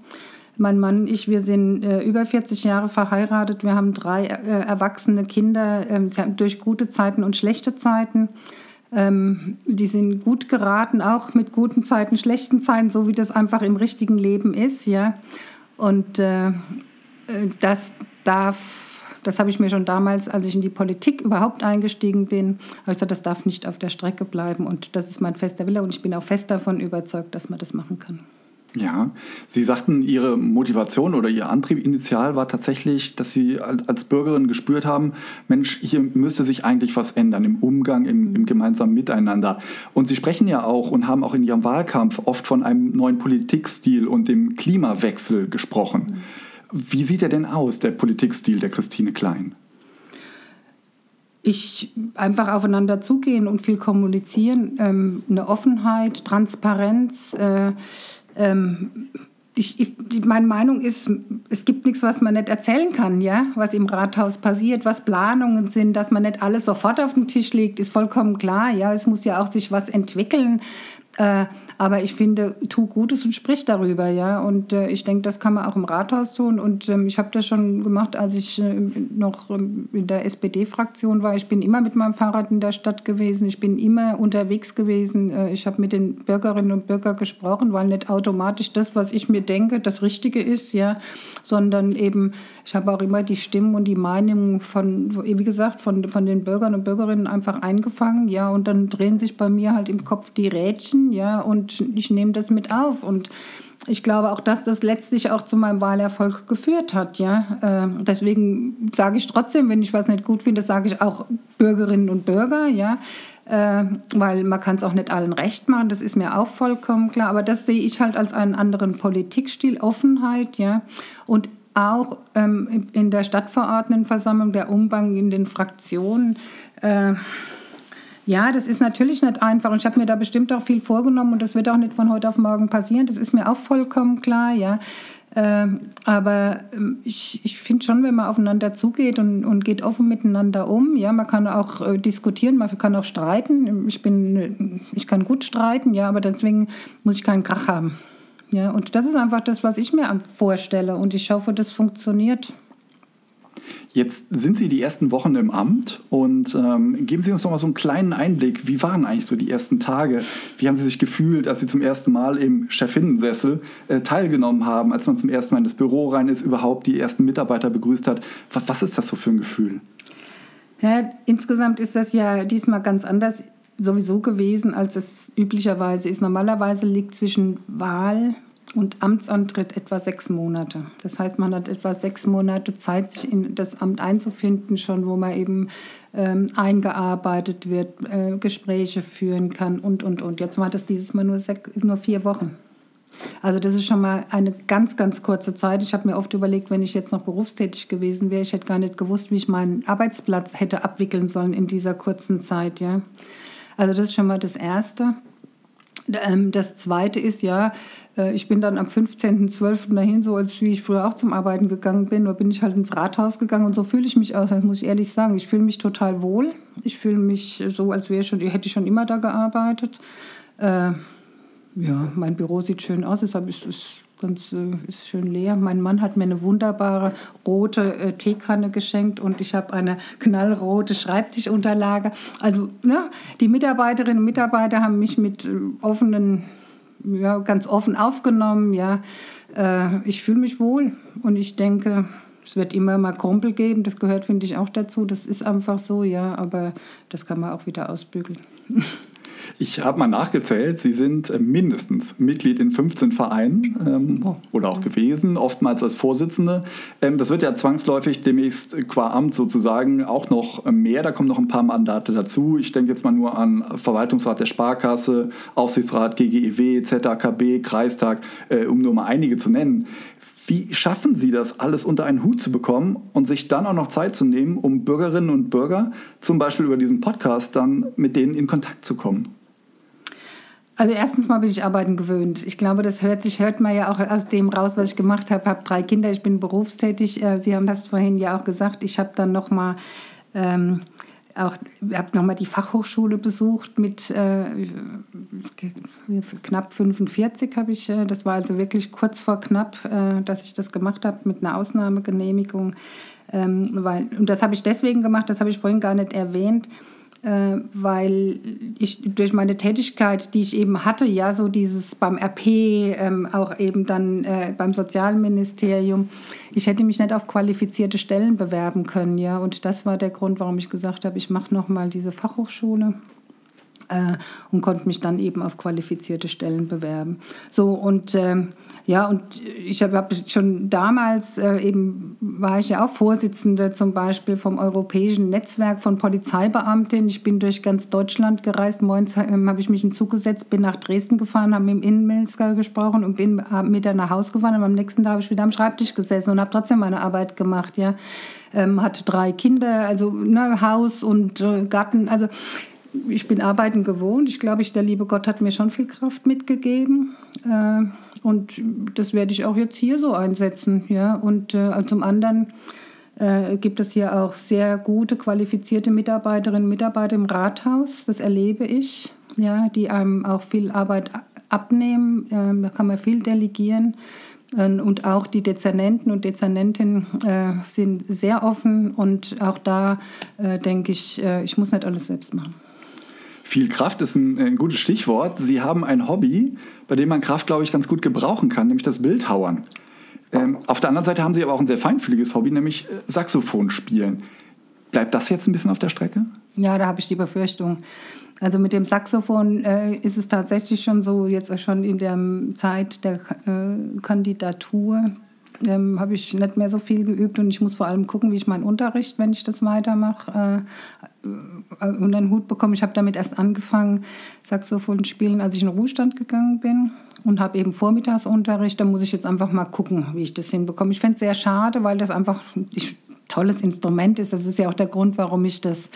Mein Mann und ich, wir sind äh, über 40 Jahre verheiratet. Wir haben drei äh, erwachsene Kinder ähm, durch gute Zeiten und schlechte Zeiten. Ähm, die sind gut geraten, auch mit guten Zeiten, schlechten Zeiten, so wie das einfach im richtigen Leben ist. Ja? Und äh, äh das darf das habe ich mir schon damals, als ich in die Politik überhaupt eingestiegen bin, habe ich gesagt, das darf nicht auf der Strecke bleiben. Und das ist mein fester Wille und ich bin auch fest davon überzeugt, dass man das machen kann. Ja, Sie sagten, Ihre Motivation oder Ihr Antrieb initial war tatsächlich, dass Sie als Bürgerin gespürt haben, Mensch, hier müsste sich eigentlich was ändern im Umgang, im, im, gemeinsamen Miteinander. Und Sie sprechen ja auch und haben auch in Ihrem Wahlkampf oft von einem neuen Politikstil und dem Klimawechsel gesprochen. Wie sieht er denn aus, der Politikstil der Christine Klein? ich einfach aufeinander zugehen und viel kommunizieren, ähm, eine Offenheit, Transparenz. Äh, ähm, ich, ich, meine Meinung ist, es gibt nichts, was man nicht erzählen kann, ja, was im Rathaus passiert, was Planungen sind, dass man nicht alles sofort auf den Tisch legt, ist vollkommen klar, ja, es muss ja auch sich was entwickeln. Äh, aber ich finde, tu Gutes und sprich darüber, ja. Und äh, ich denke, das kann man auch im Rathaus tun. Und ähm, ich habe das schon gemacht, als ich äh, noch ähm, in der SPD-Fraktion war. Ich bin immer mit meinem Fahrrad in der Stadt gewesen. Ich bin immer unterwegs gewesen. Äh, ich habe mit den Bürgerinnen und Bürgern gesprochen, weil nicht automatisch das, was ich mir denke, das Richtige ist, ja, sondern eben, ich habe auch immer die Stimmen und die Meinungen von, wie gesagt, von, von den Bürgern und Bürgerinnen einfach eingefangen, ja. Und dann drehen sich bei mir halt im Kopf die Rädchen, ja. Und und ich nehme das mit auf. Und ich glaube auch, dass das letztlich auch zu meinem Wahlerfolg geführt hat. Ja? Äh, deswegen sage ich trotzdem, wenn ich was nicht gut finde, sage ich auch Bürgerinnen und Bürger. Ja? Äh, weil man kann es auch nicht allen recht machen, das ist mir auch vollkommen klar. Aber das sehe ich halt als einen anderen Politikstil, Offenheit. Ja? Und auch ähm, in der Stadtverordnetenversammlung, der Umgang in den Fraktionen. Äh, ja, das ist natürlich nicht einfach und ich habe mir da bestimmt auch viel vorgenommen und das wird auch nicht von heute auf morgen passieren. Das ist mir auch vollkommen klar, ja. Ähm, aber ähm, ich, ich finde schon, wenn man aufeinander zugeht und, und geht offen miteinander um, ja, man kann auch äh, diskutieren, man kann auch streiten. Ich, bin, ich kann gut streiten, ja, aber deswegen muss ich keinen Krach haben. Ja, und das ist einfach das, was ich mir vorstelle und ich hoffe, das funktioniert. Jetzt sind Sie die ersten Wochen im Amt und ähm, geben Sie uns noch mal so einen kleinen Einblick. Wie waren eigentlich so die ersten Tage? Wie haben Sie sich gefühlt, als Sie zum ersten Mal im Chefinnensessel äh, teilgenommen haben, als man zum ersten Mal in das Büro rein ist, überhaupt die ersten Mitarbeiter begrüßt hat? Was, was ist das so für ein Gefühl? Ja, insgesamt ist das ja diesmal ganz anders sowieso gewesen, als es üblicherweise ist. Normalerweise liegt zwischen Wahl und Amtsantritt etwa sechs Monate. Das heißt, man hat etwa sechs Monate Zeit, sich in das Amt einzufinden, schon wo man eben ähm, eingearbeitet wird, äh, Gespräche führen kann und, und, und. Jetzt war das dieses Mal nur, sechs, nur vier Wochen. Also das ist schon mal eine ganz, ganz kurze Zeit. Ich habe mir oft überlegt, wenn ich jetzt noch berufstätig gewesen wäre, ich hätte gar nicht gewusst, wie ich meinen Arbeitsplatz hätte abwickeln sollen in dieser kurzen Zeit. Ja. Also das ist schon mal das Erste. Ähm, das Zweite ist ja, ich bin dann am 15.12. dahin, so als wie ich früher auch zum Arbeiten gegangen bin, da bin ich halt ins Rathaus gegangen und so fühle ich mich auch, das muss ich ehrlich sagen. Ich fühle mich total wohl. Ich fühle mich so, als wäre schon, hätte ich schon immer da gearbeitet. Äh, ja, mein Büro sieht schön aus, deshalb ist es ganz äh, ist schön leer. Mein Mann hat mir eine wunderbare rote äh, Teekanne geschenkt und ich habe eine knallrote Schreibtischunterlage. Also ja, die Mitarbeiterinnen und Mitarbeiter haben mich mit äh, offenen, ja, ganz offen aufgenommen. Ja, äh, ich fühle mich wohl und ich denke, es wird immer mal Krumpel geben, das gehört, finde ich, auch dazu. Das ist einfach so, ja, aber das kann man auch wieder ausbügeln. Ich habe mal nachgezählt, Sie sind äh, mindestens Mitglied in 15 Vereinen ähm, oh. oder auch gewesen, oftmals als Vorsitzende. Ähm, das wird ja zwangsläufig demnächst qua Amt sozusagen auch noch mehr. Da kommen noch ein paar Mandate dazu. Ich denke jetzt mal nur an Verwaltungsrat der Sparkasse, Aufsichtsrat GGEW, ZAKB, Kreistag, äh, um nur mal einige zu nennen. Wie schaffen Sie das, alles unter einen Hut zu bekommen und sich dann auch noch Zeit zu nehmen, um Bürgerinnen und Bürger, zum Beispiel über diesen Podcast, dann mit denen in Kontakt zu kommen? Also erstens mal bin ich Arbeiten gewöhnt. Ich glaube, das hört sich hört man ja auch aus dem raus, was ich gemacht habe. Habe drei Kinder, ich bin berufstätig. Äh, Sie haben das vorhin ja auch gesagt. Ich habe dann noch mal ähm, auch habe nochmal die Fachhochschule besucht mit äh, knapp 45 habe ich, äh, das war also wirklich kurz vor knapp, äh, dass ich das gemacht habe mit einer Ausnahmegenehmigung. Ähm, weil, und das habe ich deswegen gemacht, das habe ich vorhin gar nicht erwähnt, äh, weil ich durch meine Tätigkeit, die ich eben hatte, ja, so dieses beim RP, ähm, auch eben dann äh, beim Sozialministerium, ich hätte mich nicht auf qualifizierte Stellen bewerben können, ja, und das war der Grund, warum ich gesagt habe, ich mache nochmal diese Fachhochschule äh, und konnte mich dann eben auf qualifizierte Stellen bewerben. So und äh, ja, und ich habe schon damals äh, eben war ich ja auch Vorsitzende zum Beispiel vom Europäischen Netzwerk von Polizeibeamtinnen. Ich bin durch ganz Deutschland gereist. Morgens ähm, habe ich mich in Zug gesetzt, bin nach Dresden gefahren, habe mit dem Innenminister gesprochen und bin äh, mit nach Hause gefahren. Und am nächsten Tag habe ich wieder am Schreibtisch gesessen und habe trotzdem meine Arbeit gemacht. Ja, ähm, hatte drei Kinder, also ne, Haus und äh, Garten. Also ich bin arbeiten gewohnt. Ich glaube, ich, der liebe Gott hat mir schon viel Kraft mitgegeben. Äh, und das werde ich auch jetzt hier so einsetzen. Ja? Und äh, zum anderen äh, gibt es hier auch sehr gute, qualifizierte Mitarbeiterinnen und Mitarbeiter im Rathaus. Das erlebe ich, ja? die einem auch viel Arbeit abnehmen. Ähm, da kann man viel delegieren. Ähm, und auch die Dezernenten und Dezernentinnen äh, sind sehr offen. Und auch da äh, denke ich, äh, ich muss nicht alles selbst machen. Viel Kraft ist ein, ein, gutes Stichwort. Sie haben ein Hobby, bei dem man Kraft, glaube ich, ganz gut gebrauchen kann, nämlich das Bildhauern. Ähm, auf der anderen Seite haben Sie aber auch ein sehr feinfühliges Hobby, nämlich äh, Saxophon spielen. Bleibt das jetzt ein bisschen auf der Strecke? Ja, da habe ich die Befürchtung. Also mit dem Saxophon äh, ist es tatsächlich schon so, jetzt schon in der Zeit der äh, Kandidatur ähm, habe ich nicht mehr so viel geübt und ich muss vor allem gucken, wie ich meinen Unterricht, wenn ich das weitermache, äh, unter den Hut bekomme. Ich habe damit erst angefangen, Saxophon spielen, als ich in den Ruhestand gegangen bin und habe eben Vormittagsunterricht. Da muss ich jetzt einfach mal gucken, wie ich das hinbekomme. Ich fände es sehr schade, weil das einfach, ich tolles Instrument ist. Das ist ja auch der Grund, warum ich das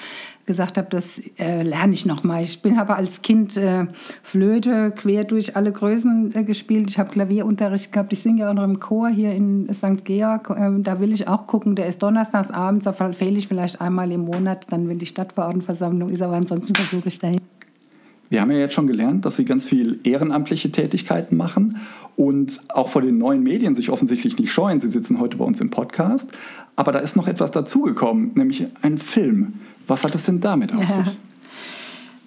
gesagt habe, das äh, lerne ich noch mal. Ich bin aber als Kind äh, Flöte quer durch alle Größen äh, gespielt. Ich habe Klavierunterricht gehabt. Ich singe ja auch noch im Chor hier in St. Georg. Ähm, da will ich auch gucken. Der ist donnerstags abends, da fehle ich vielleicht einmal im Monat, dann wenn die Stadtverordnetenversammlung ist, aber ansonsten versuche ich dahin. Wir haben ja jetzt schon gelernt, dass Sie ganz viel ehrenamtliche Tätigkeiten machen und auch vor den neuen Medien sich offensichtlich nicht scheuen. Sie sitzen heute bei uns im Podcast. Aber da ist noch etwas dazugekommen, nämlich ein Film. Was hat es denn damit auf sich?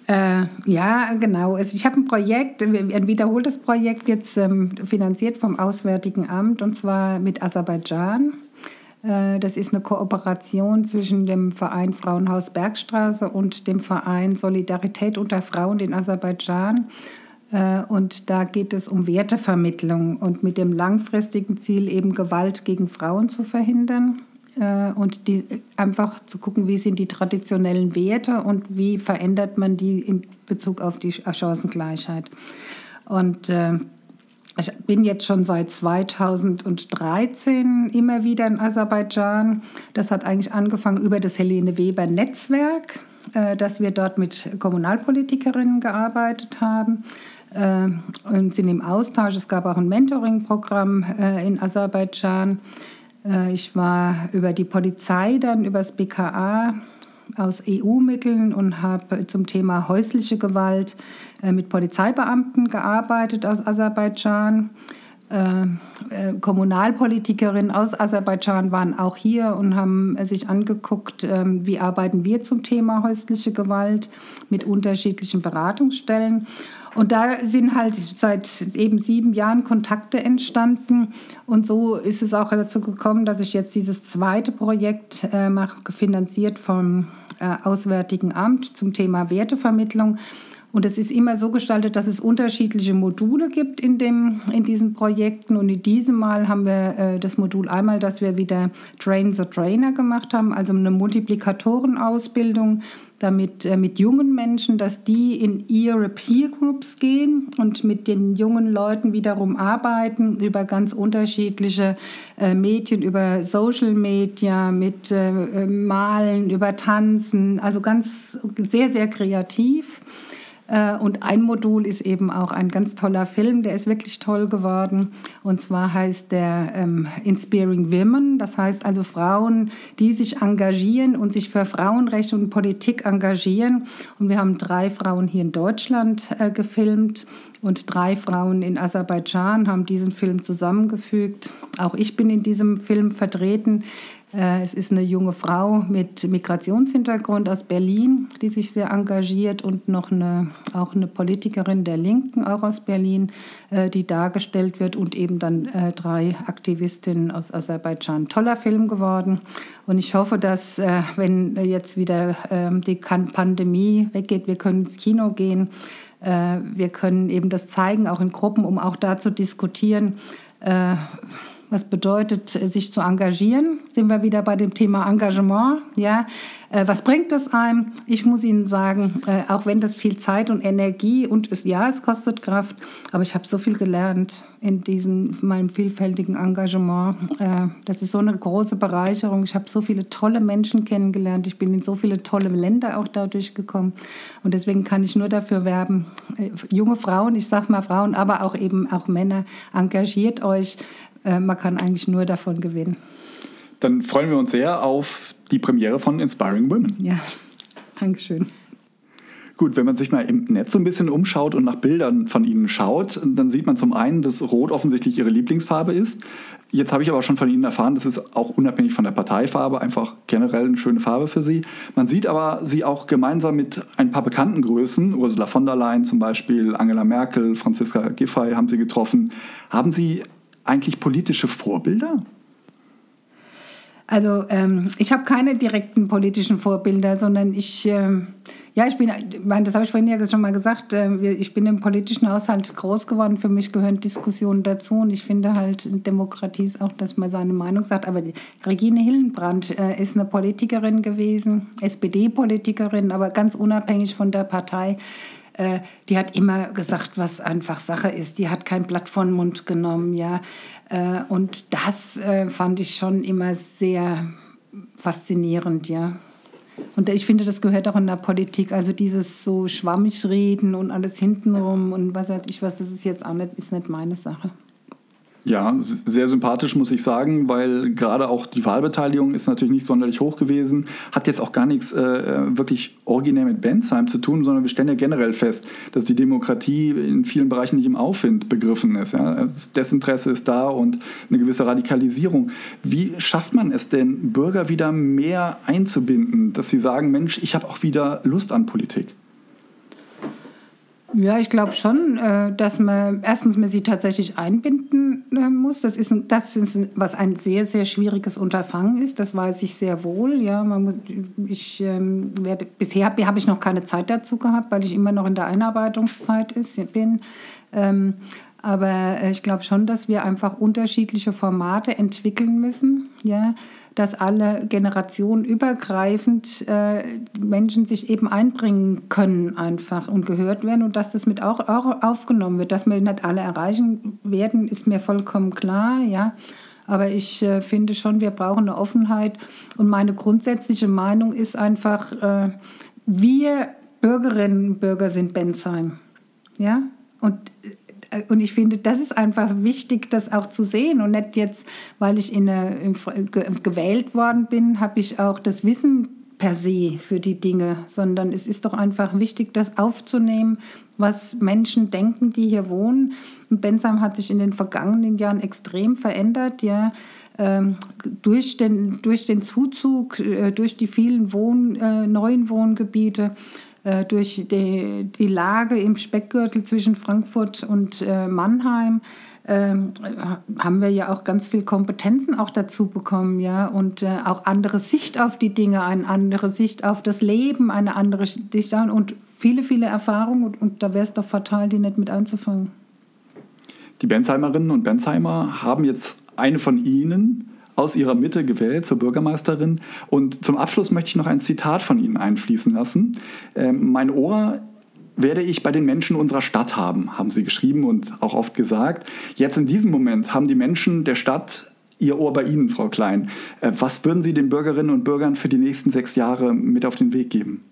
Äh, ja, genau. Also ich habe ein Projekt, ein wiederholtes Projekt jetzt ähm, finanziert vom Auswärtigen Amt und zwar mit Aserbaidschan. Äh, das ist eine Kooperation zwischen dem Verein Frauenhaus Bergstraße und dem Verein Solidarität unter Frauen in Aserbaidschan. Äh, und da geht es um Wertevermittlung und mit dem langfristigen Ziel, eben Gewalt gegen Frauen zu verhindern und die, einfach zu gucken, wie sind die traditionellen Werte und wie verändert man die in Bezug auf die Chancengleichheit. Und äh, ich bin jetzt schon seit 2013 immer wieder in Aserbaidschan. Das hat eigentlich angefangen über das Helene Weber Netzwerk, äh, dass wir dort mit Kommunalpolitikerinnen gearbeitet haben äh, und sind im Austausch. Es gab auch ein Mentoring-Programm äh, in Aserbaidschan. Ich war über die Polizei, dann über das BKA aus EU-Mitteln und habe zum Thema häusliche Gewalt äh, mit Polizeibeamten gearbeitet aus Aserbaidschan. äh, äh, Kommunalpolitikerinnen aus Aserbaidschan waren auch hier und haben sich angeguckt, ähm, wie arbeiten wir zum Thema häusliche Gewalt mit unterschiedlichen Beratungsstellen. Und da sind halt seit eben sieben Jahren Kontakte entstanden. Und so ist es auch dazu gekommen, dass ich jetzt dieses zweite Projekt äh, mache, finanziert vom äh, Auswärtigen Amt zum Thema Wertevermittlung. Und es ist immer so gestaltet, dass es unterschiedliche Module gibt in, dem, in diesen Projekten. Und in diesem Mal haben wir äh, das Modul einmal, dass wir wieder Train the Trainer gemacht haben, also eine Multiplikatorenausbildung damit äh, mit jungen Menschen, dass die in ihre Peer Groups gehen und mit den jungen Leuten wiederum arbeiten über ganz unterschiedliche äh, Medien, über Social Media, mit äh, äh Malen, über Tanzen, also ganz sehr, sehr kreativ. Äh, und ein Modul ist eben auch ein ganz toller Film, der ist wirklich toll geworden. Und zwar heißt der ähm, Inspiring Women, das heißt also Frauen, die sich engagieren und sich für Frauenrechte und Politik engagieren. Und wir haben drei Frauen hier in Deutschland äh, gefilmt und drei Frauen in Aserbaidschan haben diesen Film zusammengefügt. Auch ich bin in diesem Film vertreten. Äh, es ist eine junge Frau mit Migrationshintergrund aus Berlin, die sich sehr engagiert und noch eine, auch eine Politikerin der Linken, auch aus Berlin, äh, die dargestellt wird und eben dann äh, drei Aktivistinnen aus Aserbaidschan. Toller Film geworden. Und ich hoffe, dass wenn jetzt wieder ähm, die Pandemie weggeht, wir können ins Kino gehen, wir können eben das zeigen, auch in Gruppen, um auch da zu diskutieren was bedeutet, sich zu engagieren? Sind wir wieder bei dem Thema Engagement? Ja, äh, was bringt es einem? Ich muss Ihnen sagen, äh, auch wenn das viel Zeit und Energie und es, ja, es kostet Kraft, aber ich habe so viel gelernt in diesem meinem vielfältigen Engagement. Äh, das ist so eine große Bereicherung. Ich habe so viele tolle Menschen kennengelernt. Ich bin in so viele tolle Länder auch dadurch gekommen. Und deswegen kann ich nur dafür werben, junge Frauen, ich sage mal Frauen, aber auch eben auch Männer, engagiert euch äh, man kann eigentlich nur davon gewinnen. Dann freuen wir uns sehr auf die Premiere von Inspiring Women. Ja, Dankeschön. Gut, wenn man sich mal im Netz so ein bisschen umschaut und nach Bildern von Ihnen schaut, dann sieht man zum einen, dass Rot offensichtlich Ihre Lieblingsfarbe ist. Jetzt habe ich aber schon von Ihnen erfahren, das ist auch unabhängig von der Parteifarbe einfach generell eine schöne Farbe für Sie. Man sieht aber Sie auch gemeinsam mit ein paar bekannten Größen, Ursula von der Leyen zum Beispiel, Angela Merkel, Franziska Giffey haben Sie getroffen. Haben Sie eigentlich politische Vorbilder? Also ähm, ich habe keine direkten politischen Vorbilder, sondern ich, ähm, ja, ich bin, das habe ich vorhin ja schon mal gesagt, äh, ich bin im politischen Haushalt groß geworden. Für mich gehören Diskussionen dazu und ich finde halt, Demokratie ist auch, dass man seine Meinung sagt. Aber Regine Hillenbrand äh, ist eine Politikerin gewesen, SPD-Politikerin, aber ganz unabhängig von der Partei. Äh, die hat immer gesagt, was einfach Sache ist. Die hat kein Blatt von Mund genommen, ja. Äh, und das äh, fand ich schon immer sehr faszinierend, ja. Und ich finde, das gehört auch in der Politik. Also dieses so schwammig reden und alles hintenrum und was weiß ich was, das ist jetzt auch nicht, ist nicht meine Sache. Ja, sehr sympathisch muss ich sagen, weil gerade auch die Wahlbeteiligung ist natürlich nicht sonderlich hoch gewesen. Hat jetzt auch gar nichts äh, wirklich originär mit Bensheim zu tun, sondern wir stellen ja generell fest, dass die Demokratie in vielen Bereichen nicht im Aufwind begriffen ist. Ja? Das Desinteresse ist da und eine gewisse Radikalisierung. Wie schafft man es denn, Bürger wieder mehr einzubinden, dass sie sagen, Mensch, ich habe auch wieder Lust an Politik? Ja, ich glaube schon, äh, dass man erstens man sie tatsächlich einbinden äh, muss. Das ist, das ist was ein sehr, sehr schwieriges Unterfangen ist. Das weiß ich sehr wohl. Ja, man muss, ich ähm, werde, bisher habe ich noch keine Zeit dazu gehabt, weil ich immer noch in der Einarbeitungszeit ist, bin. Ähm, aber äh, ich glaube schon, dass wir einfach unterschiedliche Formate entwickeln müssen. Ja, dass alle Generationen übergreifend äh, Menschen sich eben einbringen können einfach und gehört werden und dass das mit auch, auch aufgenommen wird. Dass wir nicht alle erreichen werden, ist mir vollkommen klar, ja. Aber ich äh, finde schon, wir brauchen eine Offenheit. Und meine grundsätzliche Meinung ist einfach, äh, wir Bürgerinnen und Bürger sind Bensheim. Ja? Und und ich finde, das ist einfach wichtig, das auch zu sehen. Und nicht jetzt, weil ich in eine, gewählt worden bin, habe ich auch das Wissen per se für die Dinge, sondern es ist doch einfach wichtig, das aufzunehmen, was Menschen denken, die hier wohnen. Und Bensheim hat sich in den vergangenen Jahren extrem verändert. Ja. Ähm, durch, den, durch den Zuzug, äh, durch die vielen Wohn, äh, neuen Wohngebiete, äh, durch die, die Lage im Speckgürtel zwischen Frankfurt und äh, Mannheim ähm, haben wir ja auch ganz viel Kompetenzen auch dazu bekommen, ja, und äh, auch andere Sicht auf die Dinge, eine andere Sicht auf das Leben, eine andere Sicht und viele, viele Erfahrungen und, und da wäre es doch fatal, die nicht mit anzufangen. Die Bensheimerinnen und Bensheimer haben jetzt eine von Ihnen aus ihrer Mitte gewählt zur Bürgermeisterin. Und zum Abschluss möchte ich noch ein Zitat von Ihnen einfließen lassen. Ähm, mein Ohr werde ich bei den Menschen unserer Stadt haben, haben Sie geschrieben und auch oft gesagt. Jetzt in diesem Moment haben die Menschen der Stadt Ihr Ohr bei Ihnen, Frau Klein. Äh, was würden Sie den Bürgerinnen und Bürgern für die nächsten sechs Jahre mit auf den Weg geben?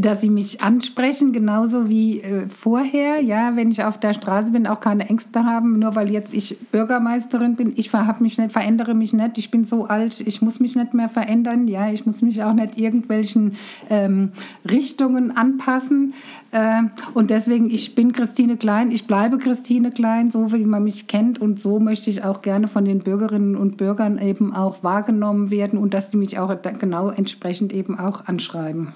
Dass sie mich ansprechen, genauso wie äh, vorher. Ja, wenn ich auf der Straße bin, auch keine Ängste haben, nur weil jetzt ich Bürgermeisterin bin. Ich mich nicht, verändere mich nicht. Ich bin so alt, ich muss mich nicht mehr verändern. Ja, ich muss mich auch nicht irgendwelchen ähm, Richtungen anpassen. Äh, und deswegen, ich bin Christine Klein, ich bleibe Christine Klein, so wie man mich kennt. Und so möchte ich auch gerne von den Bürgerinnen und Bürgern eben auch wahrgenommen werden und dass sie mich auch genau entsprechend eben auch anschreiben.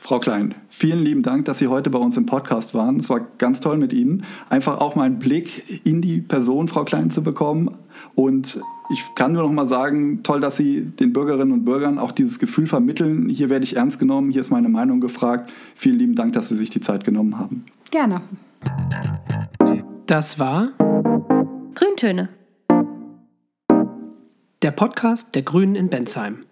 Frau Klein, vielen lieben Dank, dass Sie heute bei uns im Podcast waren. Es war ganz toll mit Ihnen. Einfach auch mal einen Blick in die Person Frau Klein zu bekommen. Und ich kann nur noch mal sagen, toll, dass Sie den Bürgerinnen und Bürgern auch dieses Gefühl vermitteln. Hier werde ich ernst genommen, hier ist meine Meinung gefragt. Vielen lieben Dank, dass Sie sich die Zeit genommen haben. Gerne. Das war Grüntöne. Der Podcast der Grünen in Bensheim.